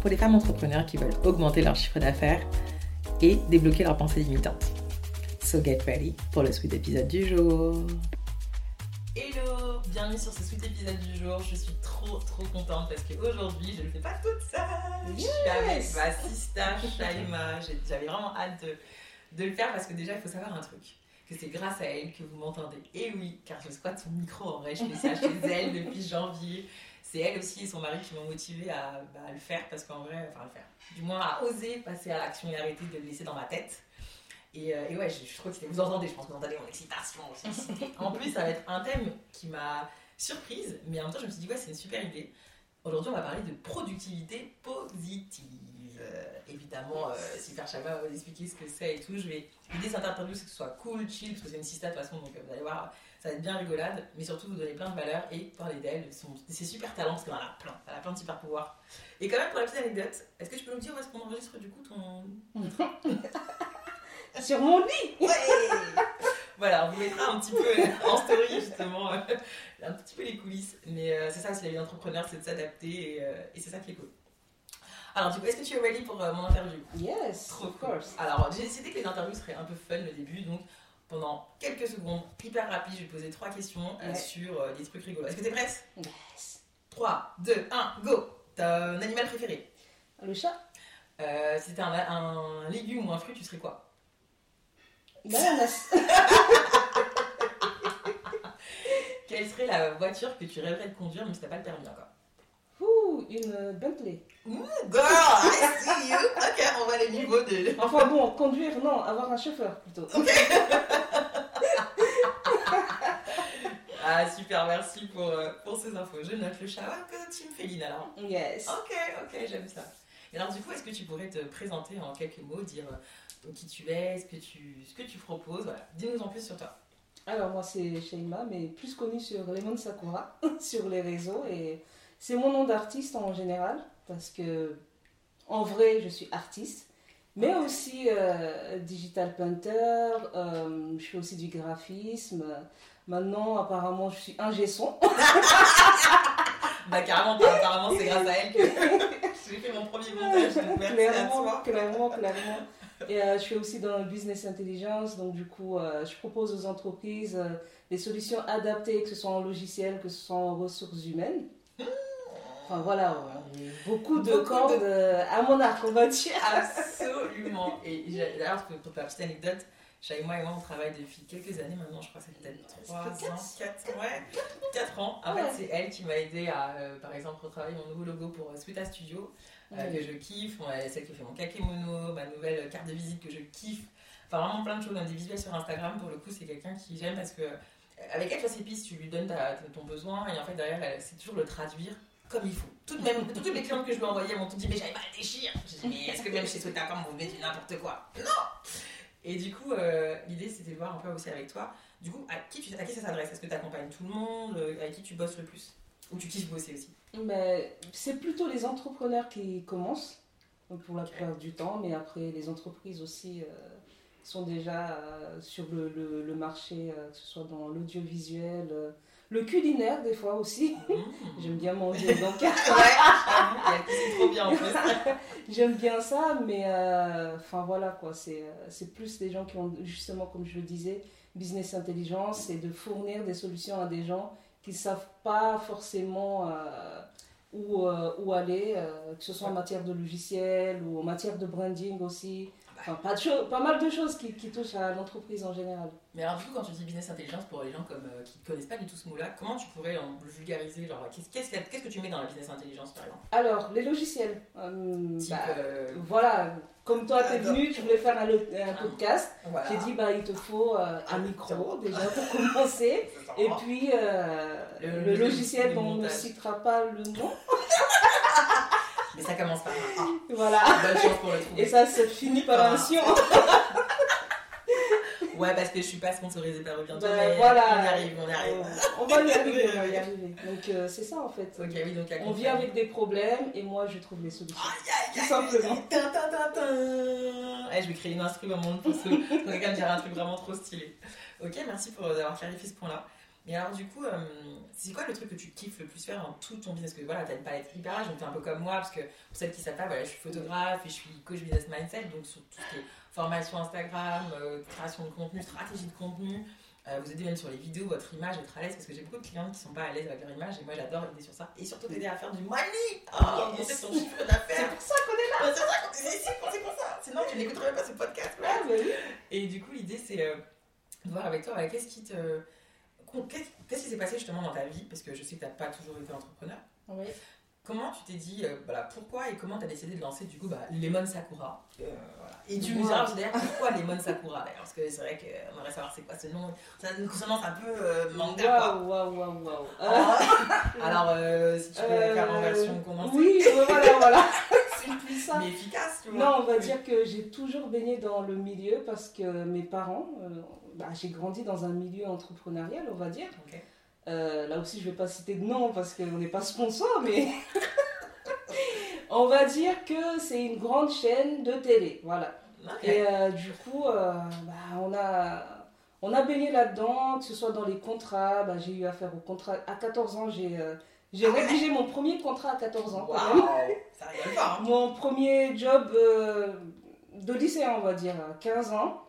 pour les femmes entrepreneurs qui veulent augmenter leur chiffre d'affaires et débloquer leurs pensées limitantes. So get ready pour le sweet épisode du jour. Hello, bienvenue sur ce sweet épisode du jour. Je suis trop trop contente parce qu'aujourd'hui je ne le fais pas toute seule. Je suis avec ma sista Shaima. J'avais vraiment hâte de, de le faire parce que déjà il faut savoir un truc que c'est grâce à elle que vous m'entendez. Et oui, car je squatte son micro en vrai, je fais ça chez elle depuis janvier c'est elle aussi et son mari qui m'ont motivé à, bah, le faire parce qu'en vrai, enfin le faire, du moins à oser passer à l'action et arrêter de le laisser dans ma tête. Et, euh, ouais, je, je, crois que vous entendez, je pense que vous entendez mon excitation, En plus, ça va être un thème qui m'a surprise, mais en même temps, je me suis dit, ouais, c'est une super idée. Aujourd'hui, on va parler de productivité positive. Euh, évidemment, euh, Super Chama va vous expliquer ce que c'est et tout, je vais. L'idée, c'est que ce soit cool, chill, parce que c'est une sista de toute façon, donc vous allez voir, ça va être bien rigolade, mais surtout vous donner plein de valeurs et parler d'elle, de ses super talents, parce qu'elle en a plein, elle a plein de super pouvoirs. Et quand même, pour la petite anecdote, est-ce que tu peux nous dire où est-ce qu'on enregistre du coup ton. Sur mon lit Ouais Voilà, on vous mettra un petit peu en story justement, un petit peu les coulisses. Mais euh, c'est ça aussi la vie d'entrepreneur, c'est de s'adapter et, euh, et c'est ça qui est cool. Alors, du coup, est-ce que tu es ready pour euh, mon interview? Yes, of course. Alors, j'ai décidé que les interviews seraient un peu fun au début, donc pendant quelques secondes, hyper rapide, je vais te poser trois questions sur euh, des trucs rigolos. Est-ce que t'es prête? Yes. 3, 2, 1, go! T'as un animal préféré? Le chat. Euh, Si c'était un, un, légume ou un fruit, tu serais quoi? L'ananas Quelle serait la voiture que tu rêverais de conduire même si t'as pas le permis encore? Une Bentley. Ouh, girl, I see you. Ok, on va les niveaux de. Enfin bon, conduire, non, avoir un chauffeur plutôt. Ok. ah, super, merci pour, euh, pour ces infos. Je note le chat. Ah, que Team Féline alors. Yes. Ok, ok, j'aime ça. Et alors, du coup, est-ce que tu pourrais te présenter en quelques mots, dire euh, qui tu es, ce que tu, ce que tu proposes Voilà, dis-nous en plus sur toi. Alors, moi, c'est Sheima, mais plus connue sur Lemon Sakura, sur les réseaux. Et c'est mon nom d'artiste en général, parce que en vrai, je suis artiste, mais aussi euh, digital painter, euh, je fais aussi du graphisme. Maintenant, apparemment, je suis un son. bah carrément, apparemment, c'est grâce à elle que j'ai fait mon premier montage. clairement, clairement, clairement. Et euh, je suis aussi dans le business intelligence, donc du coup, je propose aux entreprises des solutions adaptées, que ce soit en logiciel, que ce soit en ressources humaines. Enfin voilà, beaucoup de cordes euh, à mon arc, on va dire. Absolument. Et d'ailleurs, pour ta petite anecdote, Shaima et moi, on travaille depuis quelques années maintenant, je crois que c'est peut-être 3 ans, 4, ouais, 4 ans. En fait, c'est elle qui m'a aidé à, euh, par exemple, retravailler mon nouveau logo pour euh, Sweeta Studio, que je kiffe. celle qui fait mon kakemono, ma nouvelle carte de visite que je kiffe. Enfin, vraiment plein de choses, des visuels sur Instagram. Pour le coup, c'est quelqu'un qui j'aime parce que, avec elle, tu vois, ses pistes, tu lui donnes ton besoin et en fait, derrière, c'est toujours le traduire comme il faut. Toutes, même, toutes les clientes que je lui ai envoyées m'ont tout dit, mais j'avais pas à réfléchir. J'ai dit, mais est-ce que même chez Sotacom, vous mettez n'importe quoi? Non Et du coup, euh, l'idée, c'était de voir un peu aussi avec toi. Du coup, à qui, tu, à qui ça s'adresse? Est-ce que tu accompagnes tout le monde? Euh, Avec qui tu bosses le plus? Ou tu kiffes bosser aussi? Mais C'est plutôt les entrepreneurs qui commencent, pour la plupart du temps, mais après, les entreprises aussi. Euh, sont déjà sur le, le, marché, que ce soit dans l'audiovisuel, le culinaire, des fois aussi. Mmh. J'aime bien manger, donc. ouais, c'est trop bien en plus. J'aime bien ça, mais euh, enfin voilà quoi, c'est euh, plus des gens qui ont justement, comme je le disais, business intelligence et de fournir des solutions à des gens qui ne savent pas forcément euh, où, où aller, que ce soit en matière de logiciel ou en matière de branding aussi. Enfin, pas, de pas mal de choses qui, qui touchent à l'entreprise en général. Mais alors, du coup, quand tu dis business intelligence, pour les gens comme, euh, qui ne connaissent pas du tout ce mot-là, comment tu pourrais le vulgariser Qu'est-ce qu'est-ce que tu mets dans la business intelligence, par exemple? Alors, les logiciels. Euh, bah, euh, Voilà, comme toi, tu es venu, tu voulais faire un, un podcast. J'ai dit, bah, il te faut un micro, déjà, pour commencer. Et puis, le, le, logiciel dont on ne citera pas le nom. Mais ça commence par un A. Voilà. Bonne chance pour le trouver. Et ça se finit par un sion. Ouais, parce que je suis pas sponsorisée par. Ben, mais voilà. On y arrive, on y arrive. On va y arriver, on va y arriver. Donc euh, c'est ça en fait. Ok, oui, donc On vient avec des problèmes et moi je trouve les solutions. Tout simplement. Tin, tin, tin, tin. Eh, je vais créer une instru au monde pour ce. Pour quelqu'un me dire un truc vraiment trop stylé. Ok, merci pour avoir clarifié ce point-là. Mais alors, du coup, euh, c'est quoi le truc que tu kiffes le plus faire dans tout ton business? Parce que voilà, t'as une palette hyper large, donc t'es un peu comme moi, parce que pour celles qui savent pas, voilà, je suis photographe et je suis coach business mindset, donc sur tout ce qui est formation Instagram, euh, création de contenu, stratégie de contenu. Euh, vous aidez même sur les vidéos, votre image, être à l'aise, parce que j'ai beaucoup de clients qui sont pas à l'aise avec leur image, et moi j'adore aider sur ça. Et surtout t'aider à faire du money Oh, Yes. chiffre d'affaires C'est pour ça qu'on est là. Ouais, C'est ça qu'on est ici, c'est pour ça Sinon tu n'écouterais pas ce podcast Ah, bah oui. Et du coup, l'idée, c'est de voir avec toi, voilà, qu'est-ce qui te. Qu'est-ce qui s'est passé justement dans ta vie? Parce que je sais que tu n'as pas toujours été entrepreneur. Oui. Comment tu t'es dit, euh, voilà, pourquoi et comment tu as décidé de lancer du coup bah, Lemon Sakura Euh, voilà. Et tu me Wow. diras d'ailleurs pourquoi Lemon Sakura d'ailleurs? Parce que c'est vrai qu'on aimerait savoir c'est quoi ce nom. Ça a une consonance un peu euh, manga quoi. Waouh, waouh, waouh, waouh. Alors, euh, si tu peux la faire en version condensée, Oui, voilà, voilà. C'est plus ça. mais efficace, tu vois. Non, on va dire que j'ai toujours baigné dans le milieu parce que mes parents, bah, j'ai grandi dans un milieu entrepreneurial, on va dire. Euh, là aussi, je vais pas citer de nom parce qu'on n'est pas sponsor, mais on va dire que c'est une grande chaîne de télé, voilà. Et euh, du coup, euh, bah, on, a, on a baigné là-dedans, que ce soit dans les contrats. Bah, j'ai eu affaire au contrat. À 14 ans, j'ai j'ai Ah ouais rédigé mon premier contrat à 14 ans. quand même. Waouh Ça rigole pas. hein. Mon premier job de lycéen, on va dire, à 15 ans.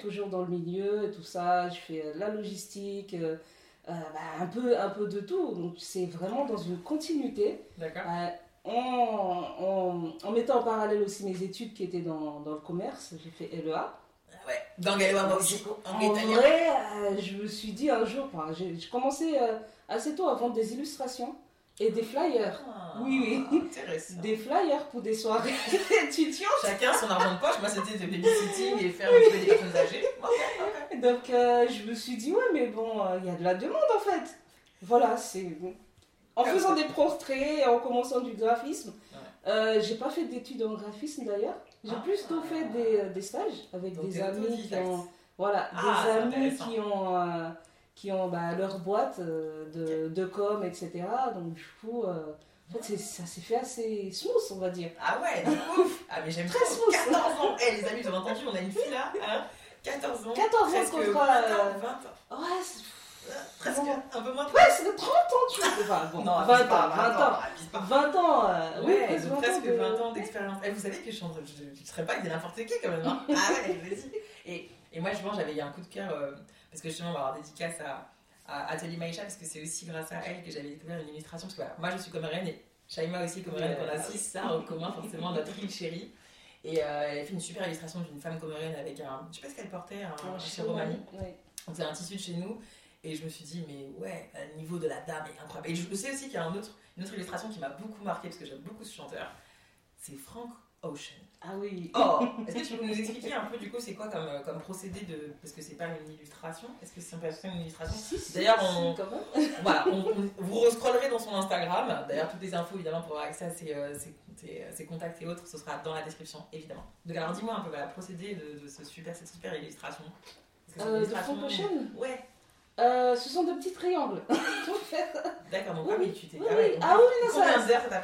Toujours dans le milieu et tout ça. Je fais euh, la logistique, euh, euh, bah, un, peu, un peu de tout. Donc, c'est vraiment dans une continuité. Euh, en, en, en mettant en parallèle aussi mes études qui étaient dans, dans le commerce, j'ai fait LEA. Ah Ouais. Dans Galois, aussi. En En vrai, euh, je me suis dit un jour, enfin, j'ai commencé assez tôt à vendre des illustrations et des flyers. Ah, Oui, oui. Des flyers pour des soirées étudiantes. Chacun son argent de poche. Moi, c'était de babysitting et faire un peu des personnes âgées. Donc, euh, je me suis dit, ouais, mais bon, euh, il y a de la demande en fait. Voilà, c'est. En faisant ça. des portraits, et en commençant du graphisme. Ouais. Euh, j'ai pas fait d'études en graphisme d'ailleurs. J'ai Ah. plutôt fait des, des stages avec Donc, des amis qui ont. Voilà, Ah, des amis qui ont. Euh, qui ont bah, leur boîte euh, de, de com, etc. Donc, du coup, euh, en fait, ça s'est fait assez smooth, on va dire. Ah ouais, de ouf. Ah, mais j'aime Très trop. smooth. 14 ans. Eh, les amis, vous avez entendu, on a une fille là. Hein 14 ans. 14 ans, presque contrat, 20 euh, ans. 20 ans. Ouais, c'est Presque bon. un peu moins de Ouais, c'est de 30 ans, tu vois. Enfin, bon, Non, 20 abuse ans, pas, 20 ans. abuse pas. 20 ans, euh, oui, Ouais, presque 20 presque ans de- 20 ans d'expérience. Eh, vous savez que je je ne serais pas avec n'importe qui quand même. Hein ah ouais, vas-y. Et, et moi, je pense j'avais eu un coup de cœur euh, parce que justement, on va avoir dédicace à, à Atelier Maïcha parce que c'est aussi grâce à elle que j'avais découvert une illustration. Parce que voilà, moi, je suis comorienne et Shaima aussi comorienne, qu'on a six ça en commun, forcément, notre île chérie. Et euh, elle a fait une super illustration d'une femme comorienne avec un. Je sais pas ce qu'elle portait, un, un chiromani. ouais. Donc c'est un tissu de chez nous. Et je me suis dit, mais ouais, le niveau de la dame est incroyable. Et je sais aussi qu'il y a un autre, une autre illustration qui m'a beaucoup marqué parce que j'aime beaucoup ce chanteur. C'est Frank Ocean. Ah oui. Oh Est-ce que tu peux nous expliquer un peu du coup c'est quoi comme, euh, comme procédé de. Parce que c'est pas une illustration Est-ce que c'est pas une illustration Si, si, D'ailleurs, si, on- même. Voilà, on, on- vous rescrollerez dans son Instagram. D'ailleurs, toutes les infos évidemment pour avoir accès à ses, euh, ses- ses- ses contacts et autres, ce sera dans la description évidemment. Donc alors dis-moi un peu voilà, procédé de, de ce super, cette super illustration. Une Euh, de Frank Ocean? Ouais, Euh, Ce sont de petits triangles. D'accord, donc Oui, ah oui, tu t'es. oui, ah ouais, Ah oui, non, ça-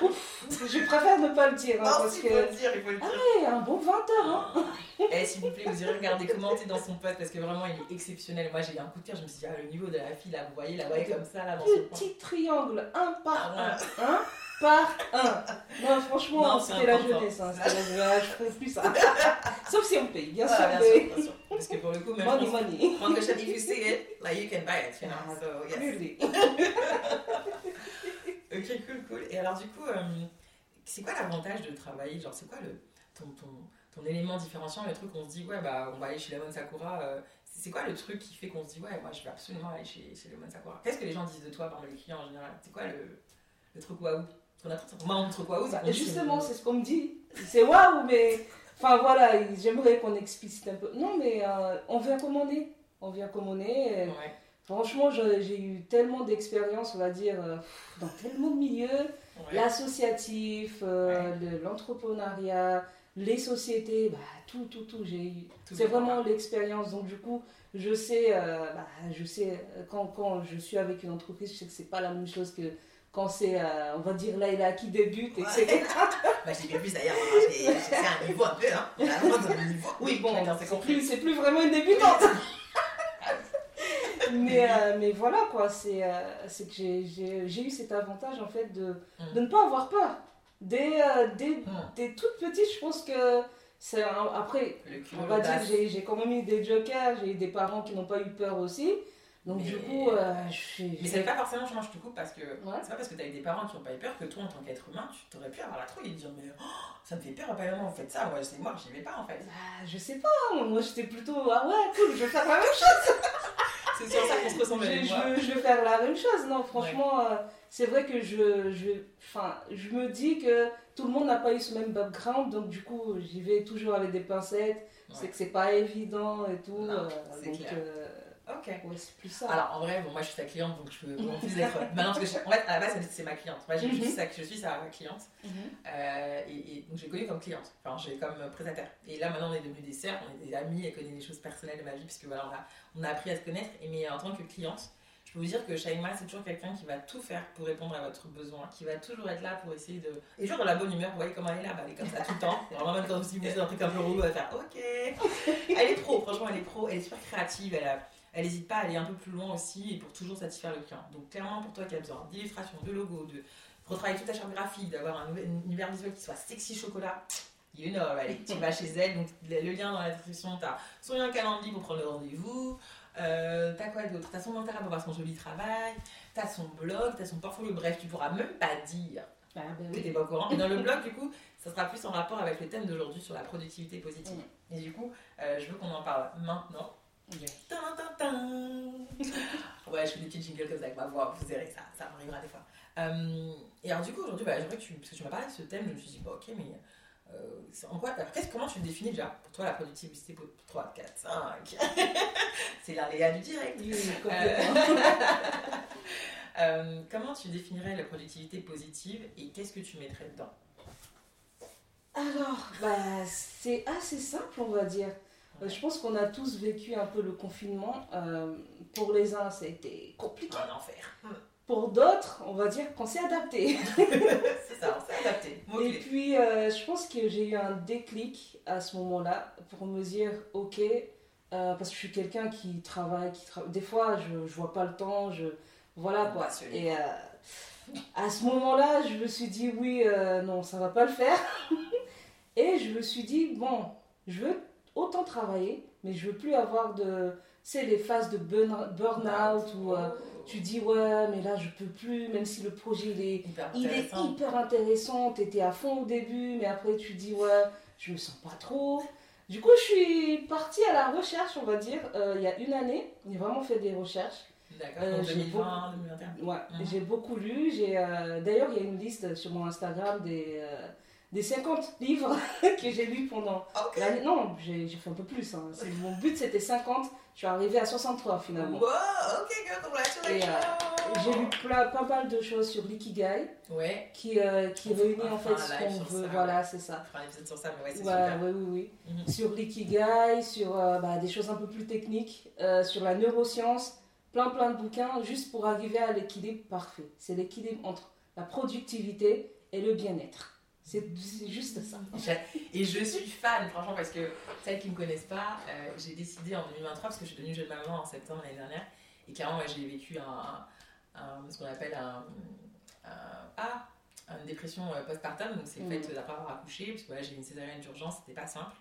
Je préfère ne pas le dire. hein, Non, parce que. il faut le dire, il faut le dire. Ouais, un bon 20 heures. Hein. Eh, s'il vous plaît, vous irez regarder, commenter dans son post parce que vraiment il est exceptionnel. Moi j'ai eu un coup de cœur, je me suis dit, ah, le niveau de la fille là, vous voyez, la voyez comme ça là dans son coin. Petits triangles, un par Ah, un. Un par un. Non, franchement, c'était la important. jeunesse. Hein, la jeunesse. Je ferais plus ça. Sauf si on paye, bien sûr. Voilà, bien mais- sûr, bien sûr. Parce que pour le coup, même Money, pense- money. Ocean, if you see it, like you can buy it, you know. Ah, So, yes. Clearly. Ok, cool, cool. Et alors, du coup, euh, c'est quoi l'avantage de travailler? Genre, c'est quoi le, ton, ton, ton élément différenciant, le truc qu'on se dit, ouais, bah, on va aller chez Lemon Sakura. euh, c'est quoi le truc qui fait qu'on se dit, ouais, moi, je vais absolument aller chez, chez Lemon Sakura? Qu'est-ce que les gens disent de toi, par exemple, les clients en général? C'est quoi le, le truc waouh? Moi, on truc waouh, Bah, justement, c'est ce qu'on me dit. C'est waouh, mais. Enfin voilà, j'aimerais qu'on explicite un peu. Non, mais euh, on vient comme on vient Ouais. Franchement, j'ai eu tellement d'expérience, on va dire, euh, dans tellement de milieux, l'associatif, euh, l'entrepreneuriat, les sociétés, bah, tout, tout, tout. C'est vraiment l'expérience. Donc, du coup, je sais, euh, bah, je sais quand, quand, je suis avec une entreprise, je sais que c'est pas la même chose que quand c'est, on va dire, là, il a qui débute, etc. bah, j'ai plus d'ailleurs, hein, c'est un niveau un peu, hein. Oui, bon, c'est plus, plus vraiment une débutante. mais, euh, mais voilà, quoi, c'est euh, que j'ai eu cet avantage, en fait, de, mm. de ne pas avoir peur. Dès, euh, dès, mm. dès, toute petite, je pense que c'est après, on va dire que j'ai quand même eu des jokers, j'ai eu des parents qui n'ont pas eu peur aussi. Donc du coup, je suis... Mais c'est pas forcément, je te coupe, parce que c'est pas parce que tu as eu des parents qui n'ont pas eu peur que toi, en tant qu'être humain, tu t'aurais pu avoir la trouille et dire mais oh, ça me fait peur, pas vous faites ça, moi, c'est moi, j'y vais pas en fait. Bah, je sais pas, moi j'étais plutôt ah ouais, cool, je vais faire la même chose. c'est sur ça qu'on se ressemble. Je, je, je, vais faire la même chose. Non, franchement, euh, c'est vrai que je, je, je me dis que tout le monde n'a pas eu ce même background, donc du coup, j'y vais toujours avec des pincettes. C'est que c'est pas évident et tout. Euh, donc, euh, Ok. c'est plus ça. Alors en vrai, bon, moi je suis sa cliente, donc je peux en plus être. Maintenant, parce que en fait, à la base, c'est ma cliente. Moi, je, suis mhm. sa, je suis sa cliente. Mhm. euh, et, et, donc j'ai connu comme cliente, enfin j'ai comme prestataire. Et là, maintenant, on est devenus des sœurs, on est des amis, elle connaît des choses personnelles de ma vie, puisque voilà, on a, on a appris à se connaître. Et, mais en tant que cliente, je peux vous dire que Shaima, c'est toujours quelqu'un qui va tout faire pour répondre à votre besoin, qui va toujours être là pour essayer de. Et toujours dans la bonne humeur, vous voyez comment elle est là, bah, elle est comme ça tout le temps. Vraiment, même quand vous êtes un truc un peu relou, elle va faire OK. Elle est pro, franchement, elle est pro, elle est super créative, elle a elle n'hésite pas à aller un peu plus loin aussi et pour toujours satisfaire le client. Donc clairement pour toi qui as besoin d'illustrations, de logos, de retravailler toute ta charte graphique, d'avoir un, univers visuel qui soit sexy chocolat, you know, allez, tu vas chez elle, donc le lien dans la description, tu as son lien calendrier pour prendre le rendez-vous, euh, t'as quoi d'autre? T'as son intérêt pour voir son joli travail, t'as son blog, t'as son portfolio, bref, tu pourras même pas dire ah, ben que t'es pas au courant. Et dans le blog, du coup, ça sera plus en rapport avec le thème d'aujourd'hui sur la productivité positive. Et du coup, euh, je veux qu'on en parle maintenant Ouais, je fais des petits jingles comme ça avec ma voix, vous verrez, ça, ça m'arrivera des fois. Euh, et alors, du coup, aujourd'hui, bah, j'aimerais que tu. Parce que tu m'as parlé de ce thème, je me suis dit, bah, ok, mais. Euh, en quoi, alors, comment tu le définis déjà pour toi la productivité pour 3, 4, 5 C'est l'aléa du direct. euh, comment tu définirais la productivité positive et qu'est-ce que tu mettrais dedans? Alors, bah, c'est assez simple, on va dire. Euh, je pense qu'on a tous vécu un peu le confinement. Euh, pour les uns, ça a été compliqué. Un enfer. Pour d'autres, on va dire qu'on s'est adapté. c'est ça, on s'est adapté. Et puis, euh, je pense que j'ai eu un déclic à ce moment-là pour me dire, ok, parce que je suis quelqu'un qui travaille, qui Des fois, je, ne vois pas le temps, je voilà quoi. Et à ce moment-là, je me suis dit, oui, non, ça va pas le faire. Et je me suis dit, bon, je veux autant travailler, mais je veux plus avoir de. C'est les phases de burn-out où euh, tu dis ouais, mais là je peux plus, même si le projet il est hyper il est hyper intéressant, tu étais à fond au début, mais après tu dis ouais, je me sens pas trop. Du coup, je suis partie à la recherche, on va dire, euh, il y a une année. J'ai vraiment fait des recherches. D'accord, euh, 2020, 2021. Ouais, mhm. j'ai beaucoup lu. D'ailleurs, il y a une liste sur mon Instagram des des 50 livres que j'ai lus pendant l'année. Non, j'ai fait un peu plus. Hein. Mon but c'était 50. Je suis arrivée à 63 finalement. Wow, ok, Et euh, j'ai lu pas mal de choses sur l'ikigai. Ouais. Qui, euh, qui réunit en fait ce qu'on veut. voilà, c'est ça. Enfin, un épisode sur ça, mais ouais, c'est ouais, oui, oui, oui. Mhm. Sur l'ikigai, sur euh, bah, des choses un peu plus techniques, sur la neuroscience. Plein, plein de bouquins juste pour arriver à l'équilibre parfait. C'est l'équilibre entre la productivité et le bien-être. C'est juste ça. Et je suis fan, franchement, parce que celles qui ne me connaissent pas, euh, j'ai décidé en 2023, parce que je suis devenue jeune maman en septembre l'année dernière, et clairement, j'ai vécu un, ce qu'on appelle un, ah, une dépression euh, postpartum, donc c'est le fait d'après avoir accouché, parce que j'ai une césarienne d'urgence, c'était pas simple,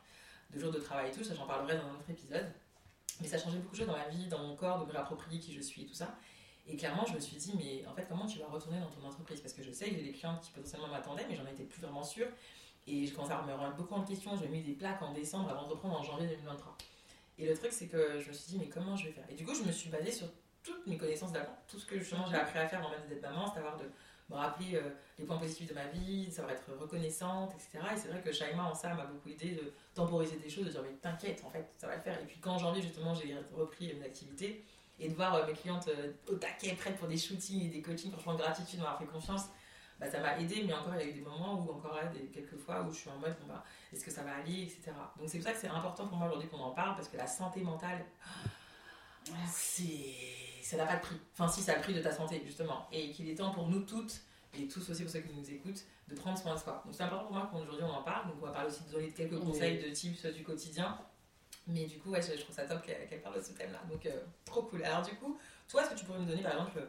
deux jours de travail et tout, ça j'en parlerai dans un autre épisode. Mais ça a changé beaucoup de choses dans ma vie, dans mon corps, de me réapproprier qui je suis et tout ça. Et clairement, je me suis dit, mais en fait, comment tu vas retourner dans ton entreprise? Parce que je sais que j'ai des clientes qui potentiellement m'attendaient, mais j'en étais plus vraiment sûre. Et je commençais à me remettre beaucoup en question. J'ai mis des plaques en décembre avant de reprendre en janvier 2023. Et le truc, c'est que je me suis dit, mais comment je vais faire? Et du coup, je me suis basée sur toutes mes connaissances d'avant, tout ce que justement j'ai appris à faire dans ma vie d'être maman, c'est avoir de me rappeler euh, les points positifs de ma vie, de savoir être reconnaissante, etc. Et c'est vrai que Shaima en ça m'a beaucoup aidé de temporiser des choses, de dire mais t'inquiète, en fait, ça va le faire. Et puis quand en janvier justement j'ai repris une activité, Et de voir mes clientes au taquet, prêtes pour des shootings et des coachings, franchement, gratitude de m'avoir fait confiance. Bah, ça m'a aidé, mais encore il y a eu des moments où encore là, des, quelques fois où je suis en mode bon, bah, est-ce que ça va aller, etc. Donc c'est pour ça que c'est important pour moi aujourd'hui qu'on en parle parce que la santé mentale, c'est ça n'a pas de prix. Enfin si ça a le prix de ta santé justement et qu'il est temps pour nous toutes et tous aussi pour ceux qui nous écoutent de prendre soin de soi. Donc c'est important pour moi qu'aujourd'hui on en parle. Donc on va parler aussi de donner quelques conseils de tips du quotidien. Mais du coup, ouais, je, trouve ça top qu'elle parle de ce thème-là. Donc, euh, trop cool. Alors, du coup, toi, est-ce que tu pourrais me donner, par exemple,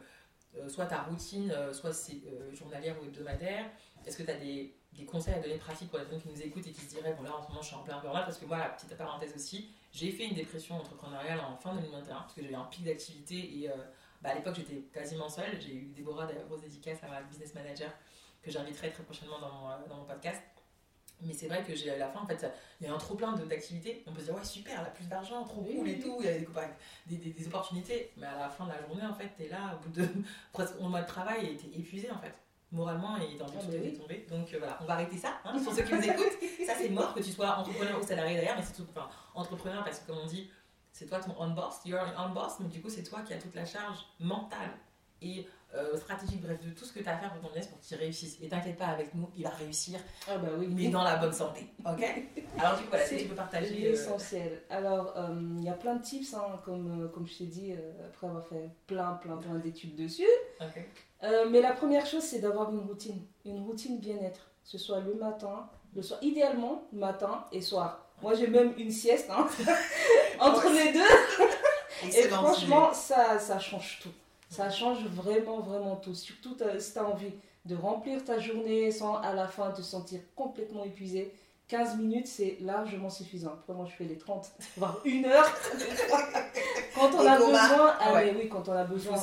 euh, soit ta routine, euh, soit c'est journalière ou hebdomadaire Est-ce que tu as des, des, conseils à donner pratiques pour les personnes qui nous écoutent et qui se diraient, bon là en ce moment je suis en plein burn Parce que moi, petite parenthèse aussi, j'ai fait une dépression entrepreneuriale en fin 2021 parce que eu un pic d'activité et bah, à l'époque j'étais quasiment seule. J'ai eu Déborah, d'ailleurs, grosse dédicace à ma business manager que j'inviterai très prochainement dans mon, dans mon podcast. Mais c'est vrai que j'ai à la fin, en fait, il y a un trop plein d'activités. On peut se dire, ouais, super, elle a plus d'argent, trop cool et tout, il y a des, des, des, opportunités. Mais à la fin de la journée, en fait, t'es là, au bout de presque un mois de travail, et t'es épuisé, en fait. Moralement, et dans envie ah, de bah tomber. Donc euh, voilà, on va arrêter ça, hein, pour ceux qui nous écoutent. Ça, c'est mort, que tu sois entrepreneur ou salarié d'ailleurs, mais c'est tout. Enfin, entrepreneur, parce que comme on dit, c'est toi ton on-boss, you're on-boss, mais du coup, c'est toi qui as toute la charge mentale et euh, stratégique, bref, de tout ce que tu as à faire pour ton business pour qu'il réussisse. Et t'inquiète pas, avec nous, il va réussir, ah bah oui. mais dans la bonne santé. Ok? Alors, du coup, voilà, si tu peux partager. C'est euh, essentiel. Alors, euh, il y a plein de tips, hein, comme, comme je t'ai dit, après avoir fait plein, plein, plein d'études dessus. mais la première chose, c'est d'avoir une routine. Une routine bien-être. Ce soit le matin, le soir. Idéalement, matin et soir. Moi, j'ai même une sieste hein, entre les deux. Et franchement, ça, ça change tout. Ça change vraiment, vraiment tout. Surtout si tu as envie de remplir ta journée sans à la fin te sentir complètement épuisé. 15 minutes, c'est largement suffisant. Après, moi, je fais les 30, voire une heure. quand on a besoin, ah oui, quand on a besoin.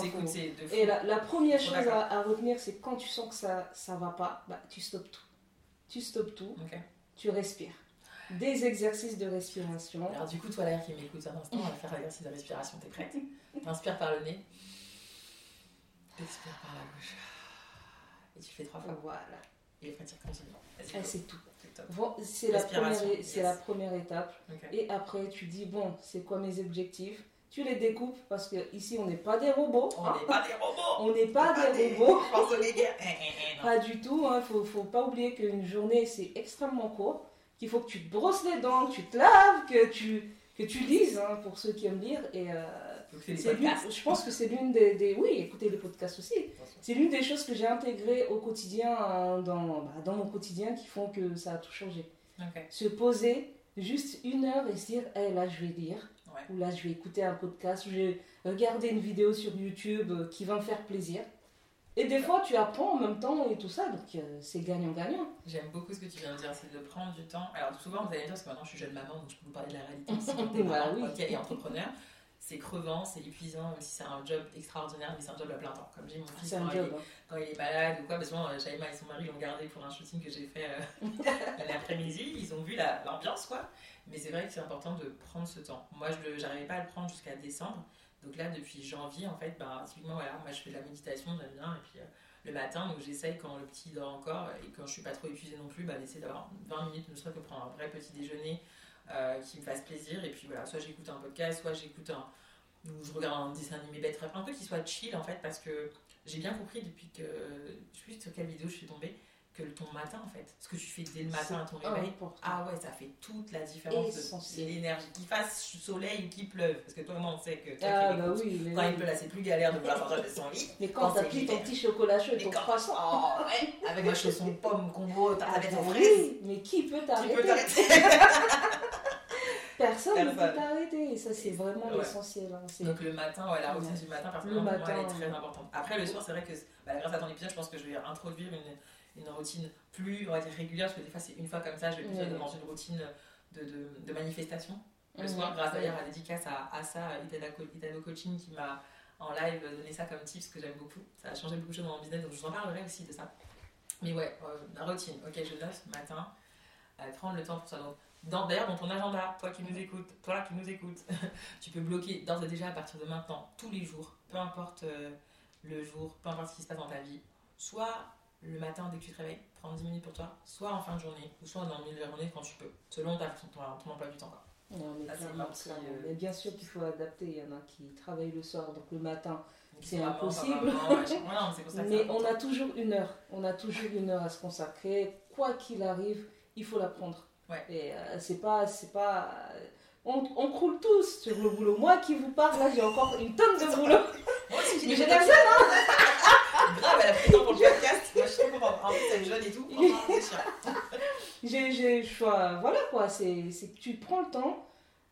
Et la, première chose à, retenir, c'est quand tu sens que ça ça va pas, bah, tu stoppes tout. Tu stoppes tout, tu respires. Des exercices de respiration. Alors, du coup, toi, l'air qui m'écoute un instant, on va faire l'exercice de respiration. T'es prête? Inspire par le nez. Expire par la bouche. Et tu fais trois fois. Voilà. Et après, tu continues. Ah, c'est tout. C'est la, première, la première étape. Et après, tu dis, bon, c'est quoi mes objectifs? Tu les découpes parce que ici on n'est pas des robots. On n'est pas des robots. On n'est pas, des, robots. pas du tout. Il hein. faut, faut pas oublier qu'une journée c'est extrêmement court. Qu'il faut que tu te brosses les dents, que tu te laves, que tu, que tu lises hein, pour ceux qui aiment lire. Et euh, je pense que c'est l'une des, Oui, écoutez les podcasts aussi. C'est l'une des choses que j'ai intégrées au quotidien, euh, dans, bah, dans mon quotidien, qui font que ça a tout changé. Se poser juste une heure et se dire hey, là, je vais lire. Ou là, je vais écouter un podcast. Je vais regarder une vidéo sur YouTube euh, qui va me faire plaisir. Et des fois, tu apprends en même temps et tout ça, donc euh, c'est gagnant-gagnant. J'aime beaucoup ce que tu viens de dire, c'est de prendre du temps. Alors, souvent, vous allez me dire, parce que maintenant je suis jeune maman, donc je peux vous parler de la réalité bah, oui. et entrepreneur c'est crevant, c'est épuisant, même si c'est un job extraordinaire, mais c'est un job à plein temps. Comme j'ai mon fils quand, il, quand, il, est malade ou quoi, parce que moi, Shaima et son mari l'ont gardé pour un shooting que j'ai fait euh, l'après-midi, ils ont vu l'ambiance quoi. Mais c'est vrai que c'est important de prendre ce temps. Moi, je n'arrivais pas à le prendre jusqu'à décembre. Donc là, depuis janvier, en fait, bah, typiquement, voilà, moi je fais de la méditation, j'aime bien, et puis euh, le matin, donc j'essaye quand le petit dort encore et quand je suis pas trop épuisée non plus, bah, d'essayer d'avoir 20 minutes, ne serait que prendre un vrai petit déjeuner euh, qui me fasse plaisir. Et puis voilà, soit j'écoute un podcast, soit j'écoute un. ou je regarde un dessin animé bête, un peu qui soit chill en fait, parce que j'ai bien compris depuis que. Je sais plus sur quelle vidéo je suis tombée, que ton matin en fait, ce que tu fais dès le matin à ton réveil, ah ouais, ça fait toute la différence. C'est l'énergie, qu'il fasse soleil ou qu'il pleuve, parce que toi moi on sait que ah, bah oui, quand il pleut là c'est plus galère de vouloir sortir de son lit. Mais quand, t'as pris ton petit chocolat chaud et ton croissant, oh, ouais, avec ma chausson pomme combo, t'as ah, ton oui, mais qui peut t'arrêter? Personne ne peut t'arrêter. Et ça, c'est vraiment l'essentiel. Hein. Donc le matin, ouais, la routine du matin, moi, elle est très importante. Après, le soir, c'est vrai que bah, grâce à ton épisode, je pense que je vais introduire une, une routine plus, on va dire, régulière, parce que des fois, c'est une fois comme ça, je vais plus être dans une routine de, de, de manifestation. Le soir, grâce d'ailleurs à la dédicace à Asa, Italo Coaching, qui m'a en live donné ça comme tips que j'aime beaucoup. Ça a changé beaucoup de choses dans mon business, donc je vous en parlerai aussi de ça. Mais ouais, euh, la routine. Ok, je note matin, euh, prendre le temps pour ça. Donc, D'ailleurs, dans ton agenda, toi qui nous écoutes, toi qui nous écoutes, tu peux bloquer d'ores et déjà à partir de maintenant, tous les jours, peu importe euh, le jour, peu importe ce qui se passe dans ta vie, soit le matin dès que tu te réveilles, prendre 10 minutes pour toi, soit en fin de journée, ou soit dans le milieu de la journée quand tu peux, selon ta, ton, ton emploi du temps. mais, bien sûr qu'il faut adapter. Il y en a qui travaillent le soir, donc le matin, c'est impossible. mais on a toujours une heure. On a toujours une heure à se consacrer. Quoi qu'il arrive, il faut la prendre. Et euh, c'est pas, c'est pas. On, on, croule tous sur le boulot. Moi qui vous parle, là, j'ai encore une tonne de boulot. Moi aussi, j'ai des ça, Grave, elle a pris le temps pour le podcast. Moi, je contente. En plus, elle est jeune et tout. j'ai, j'ai, choix. Voilà quoi, c'est, c'est que tu prends le temps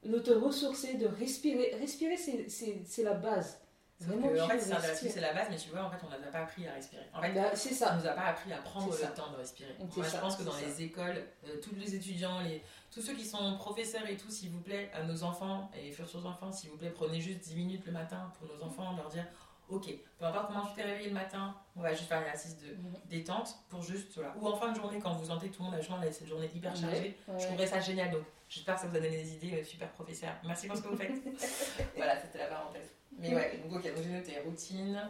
de te ressourcer, de respirer. Respirer, c'est, c'est, c'est la base. Vraiment, en fait, c'est c'est la base, mais tu vois, en fait, on n'a pas appris à respirer. En fait, bah, c'est ça. On nous a pas appris à prendre le temps de respirer. Moi, je pense que dans les écoles, euh, tous les étudiants, les, tous ceux qui sont professeurs et tout, s'il vous plaît, à nos enfants et futurs enfants, s'il vous plaît, prenez juste 10 minutes le matin pour nos enfants, leur dire Ok, peu importe comment tu t'es réveillé le matin, on va juste faire une assise de mhm. détente pour juste. Voilà. Ou en fin de journée, quand vous sentez tout le monde a journée, cette journée hyper chargée, je trouverais ça génial. Donc, j'espère que ça vous a donné des idées, euh, super professeur. Merci pour ce que vous faites. voilà, c'était la parenthèse. Mais ouais, donc ok, donc j'ai noté routine,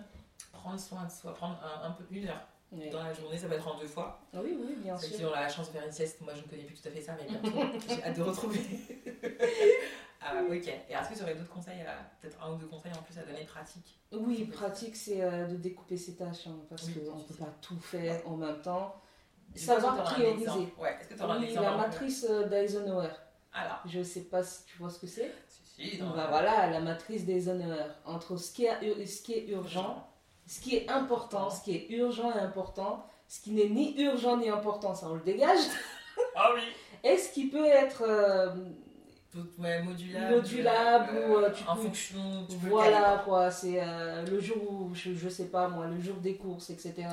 prendre soin de soi, prendre un, peu une heure. Dans la journée, ça va être en deux fois. Ah oui, oui, bien sûr. Ceux qui ont la chance de faire une sieste, moi je ne connais plus tout à fait ça, mais bientôt, j'ai hâte de retrouver. ah, ok. Et est-ce que tu aurais d'autres conseils, peut-être un ou deux conseils en plus à donner pratique Oui, pratique, c'est euh, de découper ses tâches, hein, parce qu'on ne peut pas tout faire en même temps. Savoir prioriser. Ouais. Est-ce que tu auras un exemple La matrice euh, d'Eisenhower. Alors. Je ne sais pas si tu vois ce que c'est. Bah voilà, la matrice des honneurs entre ce qui est, ce qui est urgent, ce qui est important, ce qui est urgent et important, ce qui n'est ni urgent ni important, ça on le dégage. Ah oui. Et ce qui peut être euh, modulable, modulable ou euh, tu en fonction. Tu voilà quoi, c'est euh, le jour où je, je sais pas moi, le jour des courses, etc.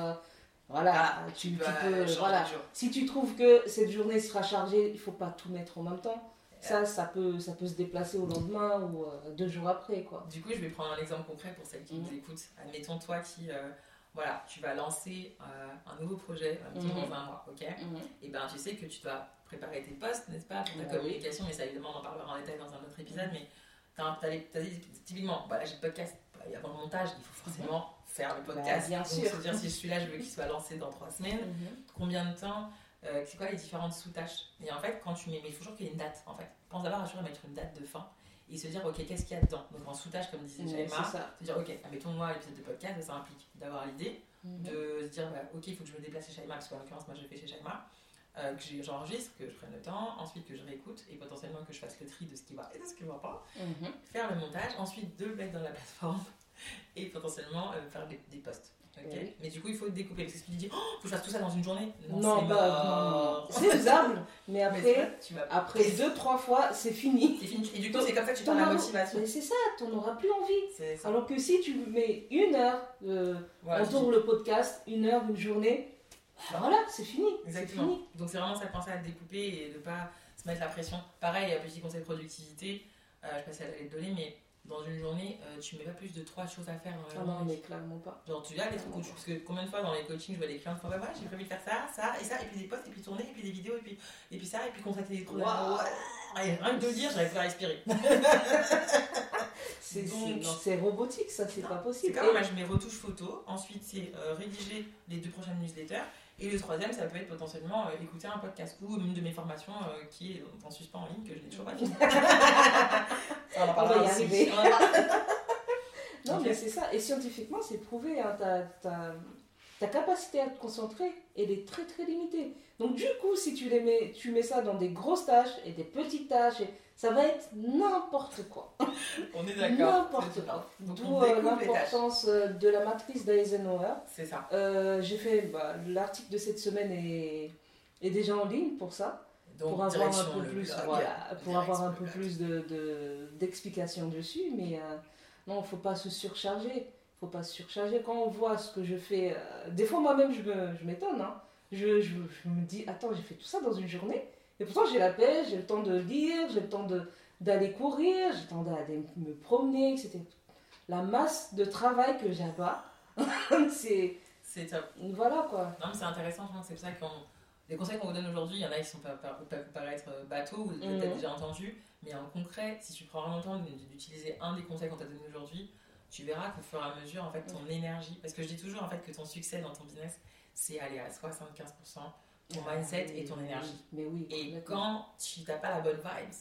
Voilà, ah, tu, tu, peux, voilà. Si tu trouves que cette journée sera chargée, il faut pas tout mettre en même temps ça, ça peut, ça peut se déplacer au lendemain ou euh, deux jours après. Quoi. Du coup, je vais prendre un exemple concret pour celles qui nous mm. écoutent. Admettons, toi qui, euh, voilà, tu vas lancer euh, un nouveau projet un petit dans un mois, ok? Mm-hmm. Et bien, tu sais que tu dois préparer tes posts, n'est-ce pas, pour ta bah communication, mais ça, évidemment, on en parlera en détail dans un autre épisode, mais tu as, dit, typiquement, voilà, j'ai le podcast, avant le montage, il faut forcément faire le bah, podcast. bien sûr. se dire, si je suis là, je veux qu'il soit lancé dans trois semaines. Combien de temps euh, c'est quoi les différentes sous-tâches? Et en fait, quand tu mets, mais il faut toujours qu'il y ait une date, en fait. Pense d'abord à mettre une date de fin et se dire, ok, qu'est-ce qu'il y a dedans? Donc en sous-tâche, comme disait Jaima, se dire, ok, mettons-moi l'épisode de podcast, ça implique d'avoir l'idée, mhm. de se dire, bah, ok, il faut que je me déplace chez Shaima, parce qu'en l'occurrence, moi je fais chez Shaima, euh, que j'enregistre, que je prenne le temps, ensuite que je réécoute et potentiellement que je fasse le tri de ce qui va et de ce qui ne va pas, mhm. faire le montage, ensuite de le mettre dans la plateforme et potentiellement euh, faire des, des posts. Mais du coup, il faut découper. Parce que tu dis, oh, faut que je fasse tout ça dans une journée. Non, bah, c'est faisable. Mais après, après deux, trois fois, c'est fini. C'est fini. Et du coup, c'est comme ça que tu prends la motivation. Mais c'est ça, tu n'auras plus envie. Alors que si tu mets une heure, euh, on tourne le podcast, une heure, une journée, bah voilà, c'est fini. Exactement. Fini. Donc c'est vraiment ça, penser à découper et de ne pas se mettre la pression. Pareil, petit conseil de productivité, euh, je sais pas si elle allait te donner, mais dans une journée, euh, tu mets pas plus de trois choses à faire dans la ah non, mais clairement pas. Genre, tu as les trucs parce que combien de fois dans les coachings, je vois des clients qui font, bah voilà, j'ai prévu de faire ça, ça, et ça, et puis des posts, et puis tourner, et puis des vidéos, et puis, et puis ça, et puis contacter des trucs. Rien que de le dire, j'arrive pas à respirer. c'est robotique, ça, c'est pas possible. C'est comme moi, je mets retouche photo, ensuite c'est euh, rédiger les deux prochaines newsletters, et le troisième, ça peut être potentiellement euh, écouter un podcast ou une de mes formations euh, qui est en suspens en ligne que je n'ai toujours pas fini. on, y arriver. non, mais c'est ça. Et scientifiquement, c'est prouvé. Hein, ta, capacité à te concentrer, elle est très très limitée. Donc du coup, si tu, les mets, tu mets ça dans des grosses tâches et des petites tâches, et ça va être n'importe quoi. On est d'accord. N'importe quoi. D'où euh, l'importance euh, de la matrice d'Eisenhower. C'est ça. Euh, j'ai fait bah, l'article de cette semaine est, est, déjà en ligne pour ça. pour avoir un peu plus, pour avoir un peu plus d'explications de, dessus, mais non, il faut pas se surcharger. faut pas se surcharger. Quand on voit ce que je fais, des fois moi-même je m'étonne. Hein. Je, je, je, me dis, attends, j'ai fait tout ça dans une journée. Et pourtant, j'ai la paix, j'ai le temps de lire, j'ai le temps d'aller courir, j'ai le temps d'aller me promener, etc. La masse de travail que j'ai pas, c'est. C'est top. Voilà quoi. Non, mais c'est intéressant, c'est pour ça qu'on. Les conseils qu'on vous donne aujourd'hui, il y en a qui sont pas, pas, paraître bateaux, vous avez peut-être déjà entendu, mais en concret, si tu prends vraiment le temps d'utiliser un des conseils qu'on t'a donné aujourd'hui, tu verras qu'au fur et à mesure, en fait, ton énergie, parce que je dis toujours en fait que ton succès dans ton business, c'est aller à 75% ton mindset et ton énergie. Mais oui, et quand tu n'as pas la bonne vibes,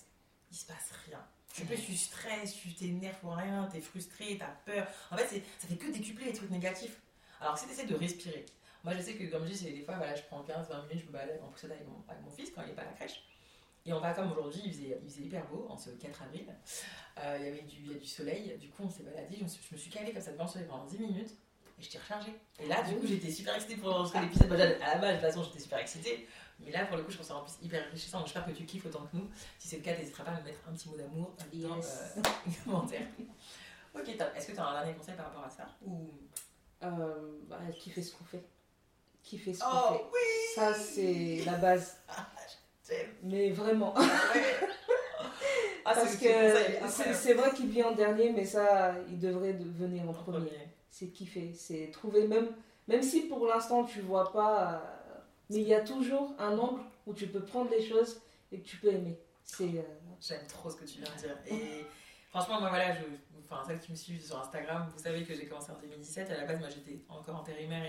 il se passe rien. Tu peux, tu stresses, tu t'énerves pour rien, t'es frustré, t'as peur. En fait, ça fait que décupler les trucs négatifs. Alors, si tu essaies de respirer, moi je sais que, comme je dis, des fois, voilà, je prends 15-20 minutes, je me balade en poussette avec mon, avec mon fils quand il n'est pas à la crèche. Et on va comme aujourd'hui, il faisait, il faisait hyper beau en ce 4 avril. Euh, il y avait du, il y a du soleil, du coup on s'est baladé, je me, suis, je me suis calée comme ça devant le soleil pendant 10 minutes t'ai rechargée. Et là, du coup, j'étais super excitée pour enregistrer l'épisode. à la base, de toute façon, j'étais super excitée. Mais là, pour le coup, je pense que c'est en plus hyper enrichissant. Donc, j'espère que tu kiffes autant que nous. Si c'est le cas, n'hésiteras pas à me mettre un petit mot d'amour dans yes. euh, commentaire. ok, top. Est-ce que tu as un dernier conseil par rapport à ça ou... euh, bah, Kiffer ce qu'on fait. Kiffer ce qu'on oh, fait. Oui ça, c'est la base. mais vraiment. Ah, Parce que c'est vrai qu'il vient en dernier, mais ça, il devrait venir en, en premier. premier. C'est kiffer. C'est trouver, même, même si pour l'instant tu vois pas mais il y a toujours un angle où tu peux prendre les choses et que tu peux aimer. C'est. Euh, J'aime trop ce que tu viens de dire. Et franchement, moi voilà, je, enfin, celles qui me suivent sur Instagram, vous savez que j'ai commencé en 2017. À la base, moi j'étais encore intérimaire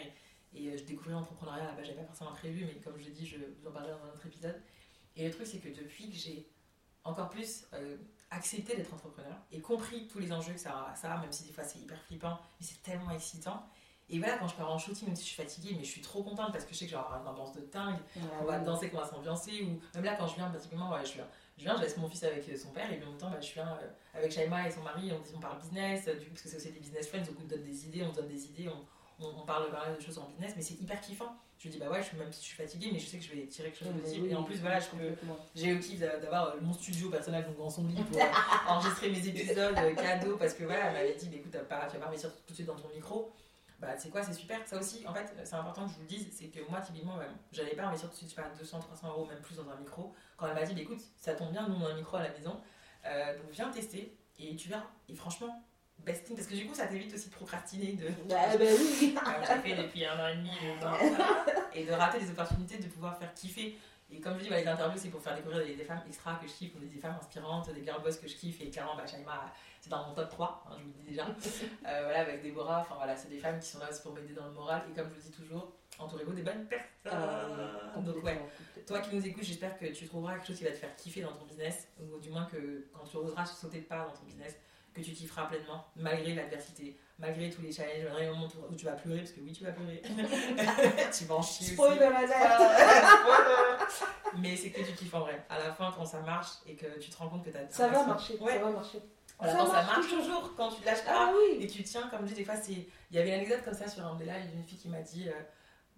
et, euh, je découvrais l'entrepreneuriat. Base, j'avais pas forcément prévu, mais comme je dis, je vous en parlerai dans un autre épisode. Et le truc, c'est que depuis que j'ai encore plus euh, accepté d'être entrepreneur et compris tous les enjeux que ça a, ça, même si des fois c'est hyper flippant, mais c'est tellement excitant. Et voilà, quand je pars en shooting, même si je suis fatiguée, mais je suis trop contente parce que je sais que je vais avoir une ambiance de dingue, on va danser, qu'on va s'ambiancer, ou même là, quand je viens, pratiquement, ouais, je viens, je viens, je laisse mon fils avec euh, son père, et puis en même temps, bah, je viens euh, avec Shaima et son mari, on, on parle business, du, parce que c'est aussi des business friends, donc on donne des idées, on donne des idées, on, on, parle de choses en business, mais c'est hyper kiffant. Je dis, bah ouais, je, même si je suis fatiguée, mais je sais que je vais tirer quelque chose de possible. et en plus, voilà, j'ai le kiff d'avoir euh, mon studio personnel donc dans son lit pour enregistrer mes épisodes cadeaux, parce que voilà, elle m'avait dit, bah, écoute, tu vas pas investir tout de suite dans ton micro bah c'est quoi, c'est super. Ça aussi, en fait, c'est important que je vous le dise, c'est que moi, typiquement, même, j'allais pas investir tout de suite, je sais pas, 200, 300 euros, même plus dans un micro. Quand elle m'a dit, bah, écoute, ça tombe bien, nous on a un micro à la maison, euh, donc viens tester et tu verras. Et franchement, best thing, parce que du coup, ça t'évite aussi de procrastiner, de. Bah, bah oui! j'ai fait depuis un an et demi, et de rater des opportunités de pouvoir faire kiffer. Et comme je dis, bah, les interviews, c'est pour faire découvrir des, femmes extra que je kiffe, ou des femmes inspirantes, des girl boss que je kiffe. Et clairement, bah, Shaima, c'est dans mon top 3, hein, je vous le dis déjà. Euh, voilà, avec Déborah, enfin voilà, c'est des femmes qui sont là aussi pour m'aider dans le moral. Et comme je vous le dis toujours, entourez-vous des bonnes personnes. Ah, Donc ouais, toi qui nous écoutes, j'espère que tu trouveras quelque chose qui va te faire kiffer dans ton business, ou du moins que quand tu oseras sauter de pas dans ton business, que tu kifferas pleinement, malgré l'adversité, malgré tous les challenges, malgré les moments où tu vas pleurer, parce que oui, tu vas pleurer. tu vas en chier Spoiler Mais c'est que tu kiffes en vrai. À la fin, quand ça marche et que tu te rends compte que tu as... Ça va marcher, ça va marcher. Voilà, ça, marche, toujours quand tu lâches pas ah et tu tiens, comme je dis, des fois, il y avait une anecdote comme ça sur un lives d'une fille qui m'a dit, euh,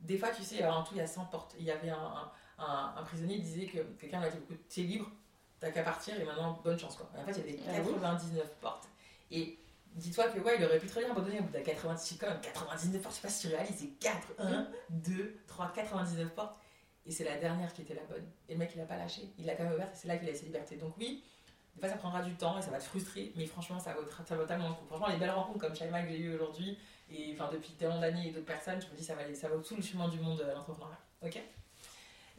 des fois, tu sais, en tout, il y a 100 portes. Il y avait un, un, un, prisonnier qui disait que quelqu'un lui a dit, tu es libre, t'as qu'à partir et maintenant, bonne chance. Quoi. en fait, il y avait 99 ah portes. Et dis-toi que, ouais, il aurait pu très bien abandonner au bout de 90, quand même, 99 portes, je sais pas si tu réalises, c'est 4, 1, 2, 3, 99 portes. Et c'est la dernière qui était la bonne. Et le mec, il l'a pas lâché. Il l'a quand même ouverte et c'est là qu'il a ses libertés. Donc oui, des fois, ça prendra du temps et ça va te frustrer, mais franchement, ça vaut, ça vaut tellement le coup. Franchement, les belles rencontres comme Shaima que j'ai eues aujourd'hui, et enfin depuis tellement d'années et d'autres personnes, je me dis ça va, ça vaut tout le chemin du monde de euh, l'entrepreneuriat. Ok?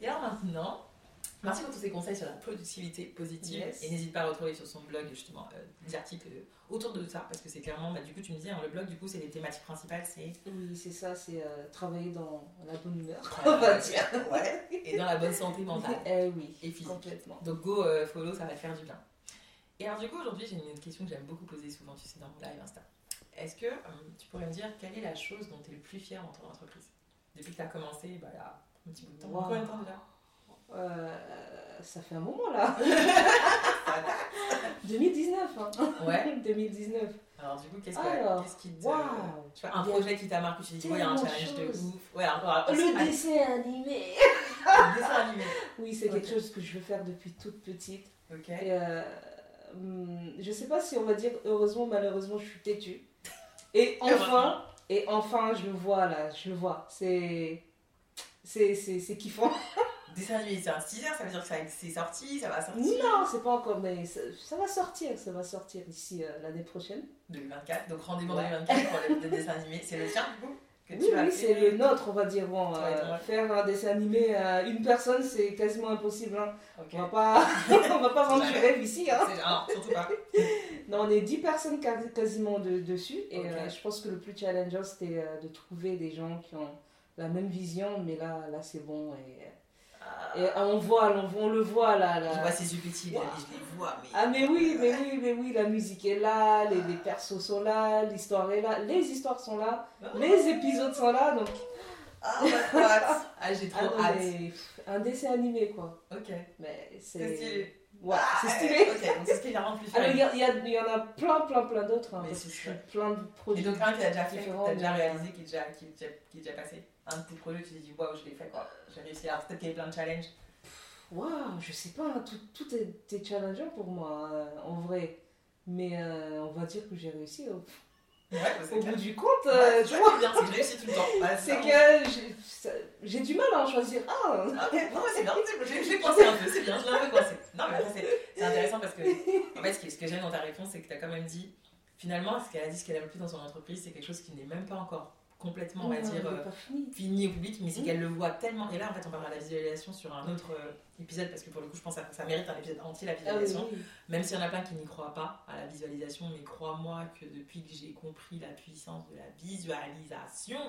Et alors maintenant, merci pour tous ces conseils sur la productivité positive. Et n'hésite pas à retrouver sur son blog justement euh, des articles autour de ça, parce que c'est clairement, bah, du coup, tu me disais, hein, le blog, du coup, c'est les thématiques principales, c'est. Oui, c'est ça, c'est euh, travailler dans la bonne humeur, on va dire. Ouais. Et dans la bonne santé mentale. eh oui, et physique. Complètement. Donc go follow, ça va faire du bien. Et alors, du coup, aujourd'hui, j'ai une question que j'aime beaucoup poser souvent, tu sais, dans mon live Insta. Est-ce que euh, tu pourrais me dire quelle est la chose dont tu es le plus fier dans ton entreprise? Depuis que tu as commencé, bah, il y a un petit bout de temps. Combien de temps déjà euh, Ça fait un moment là 2019 hein. Ouais 2019 alors du coup, qu'est-ce, que, qui te... Wow. Tu vois, un projet qui t'a marqué, tu te dis, ouais, il y a un challenge de ouf. Ouais, alors, le dessin animé Le dessin animé Oui, c'est quelque chose que je veux faire depuis toute petite. Ok. Et, euh, Hmm, je sais pas si on va dire heureusement, malheureusement, je suis têtue. Et enfin, et enfin, je le vois là, je le vois. C'est. C'est, c'est, kiffant. Dessin animé, c'est un teaser, ça veut dire que c'est sorti, ça va sortir Non, c'est pas encore, mais ça, va sortir, ça va sortir d'ici euh, l'année prochaine. 2024, donc rendez-vous en 2024 pour le, dessin animé. C'est le tien du coup oui, oui, c'est le nôtre, on va dire. Bon, euh, faire un dessin animé à une personne, c'est quasiment impossible. Hein. On va pas, on va pas vendre du rêve ici. Hein. Non, surtout pas. non, on est 10 personnes quasiment de, dessus. Et euh, je pense que le plus challengeant, c'était euh, de trouver des gens qui ont la même vision. Mais là, là c'est bon. Et, Et on voit, on, le voit là. là. Je vois ses yeux petits, je les vois. Mais... Ah, mais oui, mais oui, mais oui, la musique est là, les, les persos sont là, l'histoire est là, les histoires sont là, ah. les épisodes sont là, donc. Ah, bah, ah j'ai trop ah, hâte. Un dessin animé, quoi. Ok. Mais c'est. stylé. Ouais, c'est stylé. Ok, donc c'est ce qui est plus Alors, il y, y, y, en a plein, plein, plein d'autres. Hein, mais c'est plein de projets. Et donc, un qui a déjà fait, qui a déjà réalisé, qui est déjà, qui, qui est déjà passé. Un de tes projets, tu te dis, waouh, je l'ai fait, quoi. J'ai réussi. Alors, peut-être qu'il y a plein de challenges. Waouh, je sais pas, tout, tout était challengeant pour moi, euh, en vrai. Mais euh, on va dire que j'ai réussi. Au, au bout du compte, euh, tu vois. bien, c'est réussi tout le temps. c'est que j'ai du mal à en choisir un. Ok, non, c'est bien, j'ai pensé un peu, c'est bien, je l'ai un peu pensé. Non, mais c'est intéressant parce que, en fait, ce que, ce que j'aime dans ta réponse, c'est que tu as quand même dit, finalement, ce qu'elle a dit, ce qu'elle aime le plus dans son entreprise, c'est quelque chose qui n'est même pas encore complètement, on va dire, euh, fini. au public, mais c'est qu'elle le voit tellement. Et là, en fait, on parlera de la visualisation sur un autre euh, épisode, parce que pour le coup, je pense que ça, mérite un épisode entier, la ah visualisation. Même s'il y en a plein qui n'y croient pas à la visualisation, mais crois-moi que depuis que j'ai compris la puissance de la visualisation,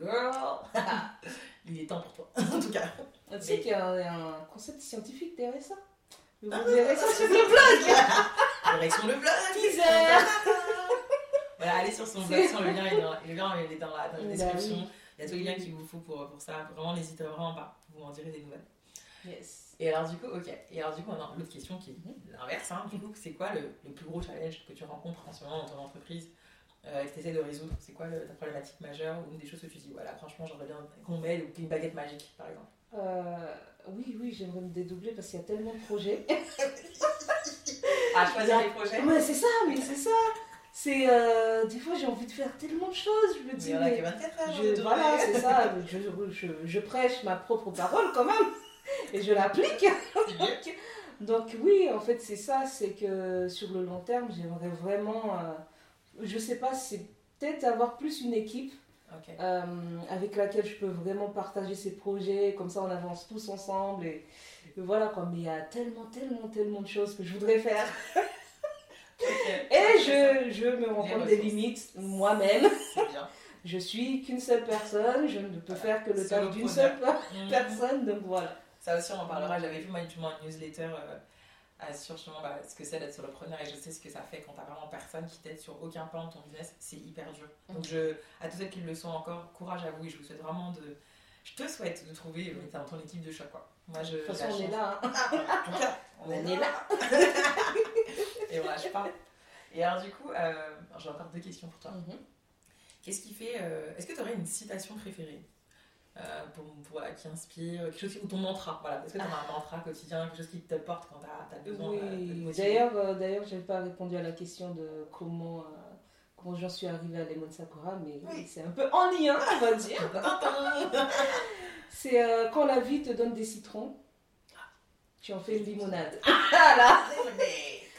girl, il est temps pour toi, en tout cas. Tu sais qu'il y, a un concept scientifique derrière ça. Vous verrez ça sur le blog Direction le blog Teaser voilà, allez sur son blog, sur le lien, il est dans, le lien, il est dans la, dans la bah description. Il y a tous les liens qu'il vous faut pour, pour ça. Vraiment, n'hésitez vraiment pas. Vous m'en direz des nouvelles. Yes. Et alors, du coup, ok. Et alors, du coup, on a l'autre question qui est l'inverse. Hein. Du coup, c'est quoi le, le, plus gros challenge que tu rencontres en ce moment dans ton entreprise? Euh, que tu essaies de résoudre C'est quoi le, ta problématique majeure ou des choses que tu dis, voilà, franchement, j'aimerais bien qu'on m'aide ou une baguette magique, par exemple euh, Oui, oui, j'aimerais me dédoubler parce qu'il y a tellement de projets. à choisir les projets Ouais, c'est ça, mais c'est ça c'est euh, des fois j'ai envie de faire tellement de choses je me dis mais, mais 24 heures, je, voilà c'est ça je, je, prêche ma propre parole quand même et je l'applique. Donc oui en fait c'est ça c'est que sur le long terme j'aimerais vraiment euh, je sais pas c'est peut-être avoir plus une équipe euh, avec laquelle je peux vraiment partager ces projets comme ça on avance tous ensemble et, et voilà quoi. Mais il y a tellement tellement tellement de choses que je voudrais faire Et je, je me rends compte des limites moi-même. Je suis qu'une seule personne, je ne peux faire que le taf d'une seule mhm. personne, donc voilà. Ça aussi, on en parlera. J'avais vu moi une newsletter euh, sur bah, ce que c'est d'être solopreneur et je sais ce que ça fait quand t'as vraiment personne qui t'aide sur aucun plan de ton business. C'est hyper dur. Mhm. Donc, je, à tous ceux qui le sont encore, courage à vous et je vous souhaite vraiment de. Je te souhaite de trouver euh, dans ton équipe de choc. Quoi. Moi, je, de toute façon, on est là. Hein. cas, on, est là. et voilà, je parle. Et alors, du coup, euh, j'ai encore deux questions pour toi. Mhm. Qu'est-ce qui fait. Euh, est-ce que tu aurais une citation préférée euh, pour, pour, qui inspire, quelque chose ou ton mantra voilà. Est-ce que tu as un mantra quotidien, quelque chose qui te porte quand tu as, besoin oui. de D'ailleurs, d'ailleurs je n'ai pas répondu à la question de comment, comment j'en suis arrivée à Lemon Sakura, mais c'est un peu en lien, on va dire. c'est quand la vie te donne des citrons, tu en fais une limonade. voilà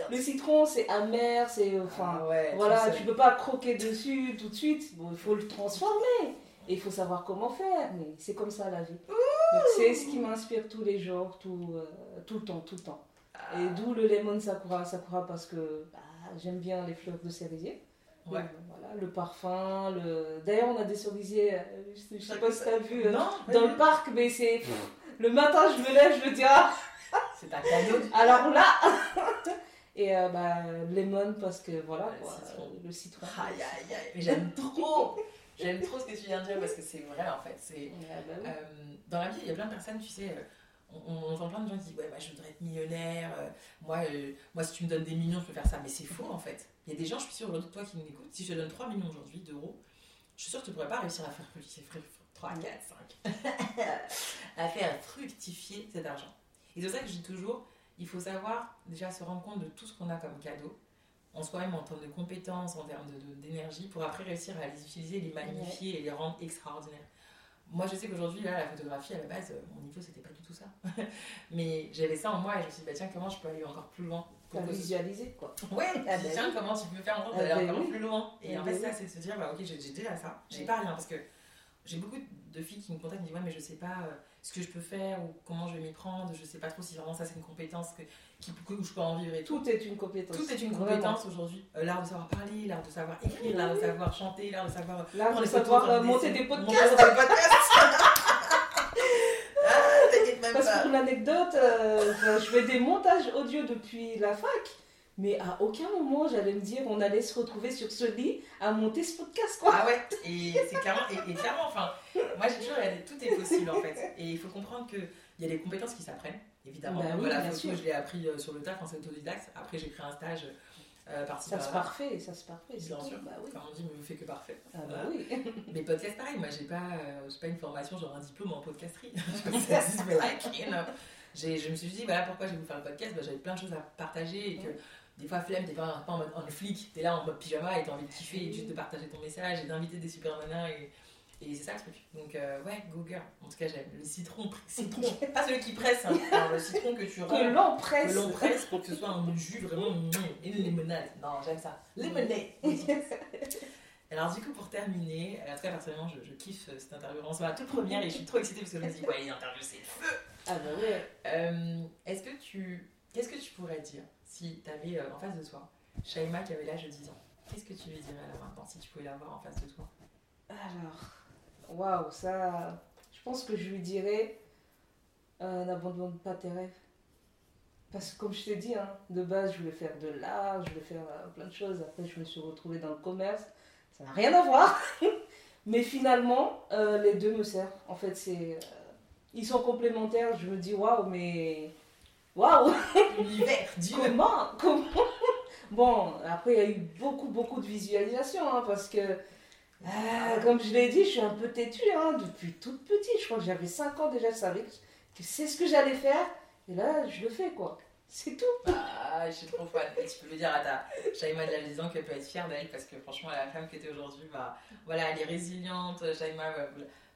le citron, c'est amer, c'est. Enfin, ah voilà, tu peux pas croquer dessus tout de suite. Bon, il faut le transformer. Et il faut savoir comment faire. Mais c'est comme ça la vie. Donc, c'est ce qui m'inspire tous les jours, tout, euh, tout le temps, tout le temps. Et ah. d'où le lemon sakura. Sakura parce que bah, j'aime bien les fleurs de cerisier. Ouais. voilà, le parfum. Le... D'ailleurs, on a des cerisiers, euh, je, sais pas si tu as vu, euh, dans le parc, mais c'est. Le matin, je me lève, je me dis ah! C'est un cadeau. Alors là, et euh, bah, lemon parce que voilà, le citron. Aïe aïe aïe, mais j'aime trop J'aime trop ce que tu viens de dire parce que c'est vrai en fait. C'est, bah euh, dans la vie, il y a plein de personnes, tu sais, euh, on, entend plein de gens qui disent Ouais, bah, je voudrais être millionnaire, moi, moi, si tu me donnes des millions, je peux faire ça. Mais c'est faux en fait. Il y a des gens, je suis sûre, aujourd'hui, toi qui m'écoutes, si je te donne 3 millions aujourd'hui d'euros, je suis sûre que tu ne pourrais pas réussir à faire fructifier 3, 4, 5, à faire fructifier cet argent. Et c'est pour ça que je dis toujours il faut savoir déjà se rendre compte de tout ce qu'on a comme cadeau en soi-même en termes de compétences, en termes d'énergie, pour après réussir à les utiliser, les magnifier et les rendre extraordinaires. Moi, je sais qu'aujourd'hui, là, la photographie, à la base, euh, mon niveau, c'était pas du tout ça. Mais j'avais ça en moi et je me suis dit, bah, tiens, comment je peux aller encore plus loin pour visualiser, quoi. Ouais, ah, bah tiens, comment tu peux faire en sorte ah, d'aller bah encore plus loin? Et en fait, ça, c'est de se dire, bah, ok, j'ai déjà ça, j'ai pas rien. Parce que j'ai beaucoup de filles qui me contactent et me disent, ouais, mais je sais pas. Euh, ce que je peux faire ou comment je vais m'y prendre. Je sais pas trop si vraiment ça c'est une compétence que, qui, où je peux en vivre et tout. Tout est une compétence. Tout est une compétence aujourd'hui. Euh, l'art de savoir parler, l'art de savoir écrire, l'art de savoir chanter, l'art de savoir. L'art de savoir monter des podcasts. Monter des podcasts. ah, Parce que pour l'anecdote, euh, je fais des montages audio depuis la fac. Mais à aucun moment j'allais me dire on allait se retrouver sur ce lit à monter ce podcast quoi. Ah ouais, et c'est clairement, et, clairement, enfin, moi j'ai toujours regardé tout est possible en fait. Et il faut comprendre qu'il y a des compétences qui s'apprennent, évidemment. Bah la photo, je l'ai appris euh, sur le taf, c'est autodidacte. Après j'ai pris un stage euh, ça se parfait, ça se parfait. Bien sûr. Bah, oui. Comme on dit, me fait que parfait. Ah bah oui. Mais podcast, pareil, moi j'ai pas, euh, pas une formation, genre un diplôme en podcasterie. je. Je me suis dit, voilà pourquoi j'ai voulu faire le podcast, bah, j'avais plein de choses à partager et que des fois, flemme, t'es pas, en mode en flic, t'es là en mode pyjama et t'as envie de kiffer et juste de partager ton message et d'inviter des super nanas et et c'est ça le truc. Donc, euh, ouais, go girl. En tout cas, j'aime le citron. citron. pas celui qui presse, hein. le citron que tu Que l'on presse. Que l'on presse pour que ce soit un jus vraiment. Une limonade. Non, j'aime ça. Lemonade. Alors, du coup, pour terminer, tout cas, personnellement, je, je kiffe euh, cette interview. C'est ma toute première et je suis trop excitée parce que je me dis, ouais, l'interview, c'est le feu. Ah bah ouais. Euh, est-ce que tu. Qu'est-ce que tu pourrais dire si tu avais en face de toi Shaima qui avait l'âge de 10 ans Qu'est-ce que tu lui dirais là maintenant si tu pouvais l'avoir en face de toi? Alors waouh, ça. Je pense que je lui dirais euh, n'abandonne pas tes rêves. Parce que comme je t'ai dit, hein, de base, je voulais faire de l'art, je voulais faire euh, plein de choses. Après, je me suis retrouvée dans le commerce. Ça n'a rien à voir. Mais finalement, euh, les deux me servent. En fait, c'est, ils sont complémentaires. Je me dis, waouh, mais... Waouh L'univers, Comment Comment? Bon, après, il y a eu beaucoup, beaucoup de visualisation. Hein, parce que ah, comme je l'ai dit, je suis un peu têtue hein, depuis toute petite. Je crois que j'avais 5 ans déjà, je savais que c'est ce que j'allais faire. Et là, je le fais quoi. C'est tout. Ah, je suis trop fan. Et tu peux le dire à ta Shaima de la 10 ans qu'elle peut être fière d'elle parce que franchement, la femme que tu es aujourd'hui, bah, voilà, elle est résiliente. Shaima,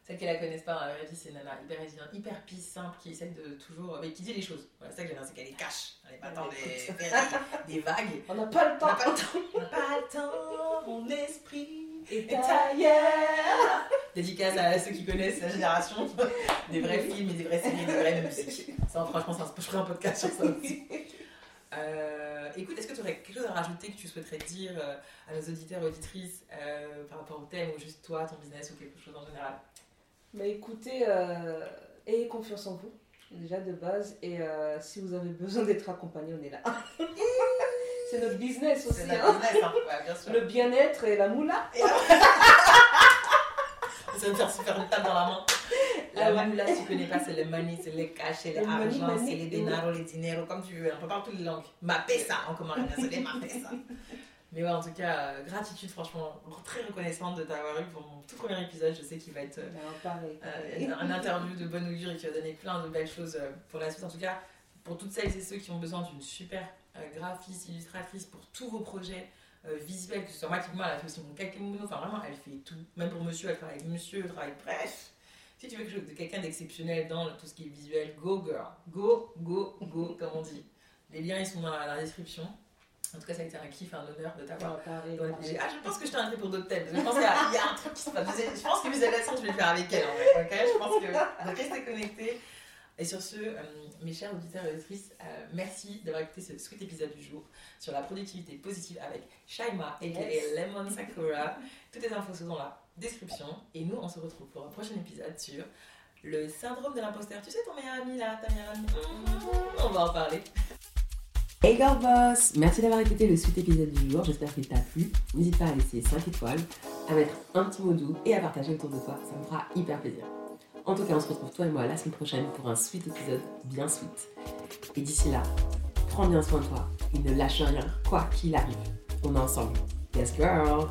celle qui la connaissent pas, en vie, c'est une nana hyper résiliente, hyper pisse, simple, qui essaie de toujours. Mais qui dit les choses. Voilà, c'est ça que j'aime c'est qu'elle les cache. Elle n'est pas dans des, des, vagues. On n'a pas le temps. On n'a pas le temps. On n'a pas le temps, mon esprit et ailleurs. Dédicace à ceux qui connaissent la génération, des vrais films et des vraies séries, des vraies musiques. Ça, franchement, ça, je ferai un podcast sur ça aussi. Euh, écoute, est-ce que tu aurais quelque chose à rajouter que tu souhaiterais dire euh, à nos auditeurs et auditrices euh, par rapport au thème ou juste toi, ton business ou quelque chose en général? Mais écoutez, ayez confiance en vous, déjà de base, et si vous avez besoin d'être accompagné, on est là. C'est notre business aussi. Notre hein. business, hein. Ouais, bien sûr. Le bien-être et la moula. ça me faire super une table dans la main. La moula, si tu connais pas, c'est le money, c'est les cash, c'est l'argent, c'est les dinero, les dinero, comme tu veux. On peut parler toutes les langues. Ma ça, en commun, c'est les ma ça. Mais ouais, en tout cas, euh, gratitude, franchement, très reconnaissante de t'avoir eu pour mon tout premier épisode. Je sais qu'il va être euh, euh, un interview de bonne augure et qui va donner plein de belles choses pour la suite. En tout cas, pour toutes celles et ceux qui ont besoin d'une super graphiste, illustratrice pour tous vos projets visuels, que ce soit moi elle a fait aussi mon kakemono, enfin vraiment, elle fait tout. Même pour monsieur, elle travaille avec monsieur, elle travaille. Bref, si tu veux quelque chose de quelqu'un d'exceptionnel dans tout ce qui est visuel, go girl, go, go, go, comme on dit. Les liens, ils sont dans la, description. En tout cas, ça a été un kiff, un honneur de t'avoir. Ah, je pense que je t'ai invité pour d'autres thèmes. Je pense qu'il y, a un truc qui se passe. Je pense que visualisation, je vais le faire avec elle en fait. je pense que restez connectés. Et sur ce, euh, mes chers auditeurs et auditrices, euh, merci d'avoir écouté ce sweet épisode du jour sur la productivité positive avec Shaima et Lemon Sakura. Toutes les infos sont dans la description. Et nous, on se retrouve pour un prochain épisode sur le syndrome de l'imposteur. Tu sais, ton meilleur ami là, ta meilleure amie On va en parler. Hey girl boss Merci d'avoir écouté le sweet épisode du jour. J'espère qu'il t'a plu. N'hésite pas à laisser 5 étoiles, à mettre un petit mot doux et à partager autour de toi. Ça me fera hyper plaisir. En tout cas, on se retrouve toi et moi la semaine prochaine pour un sweet épisode bien sweet. Et d'ici là, prends bien soin de toi et ne lâche rien, quoi qu'il arrive. On est ensemble. Yes, girl!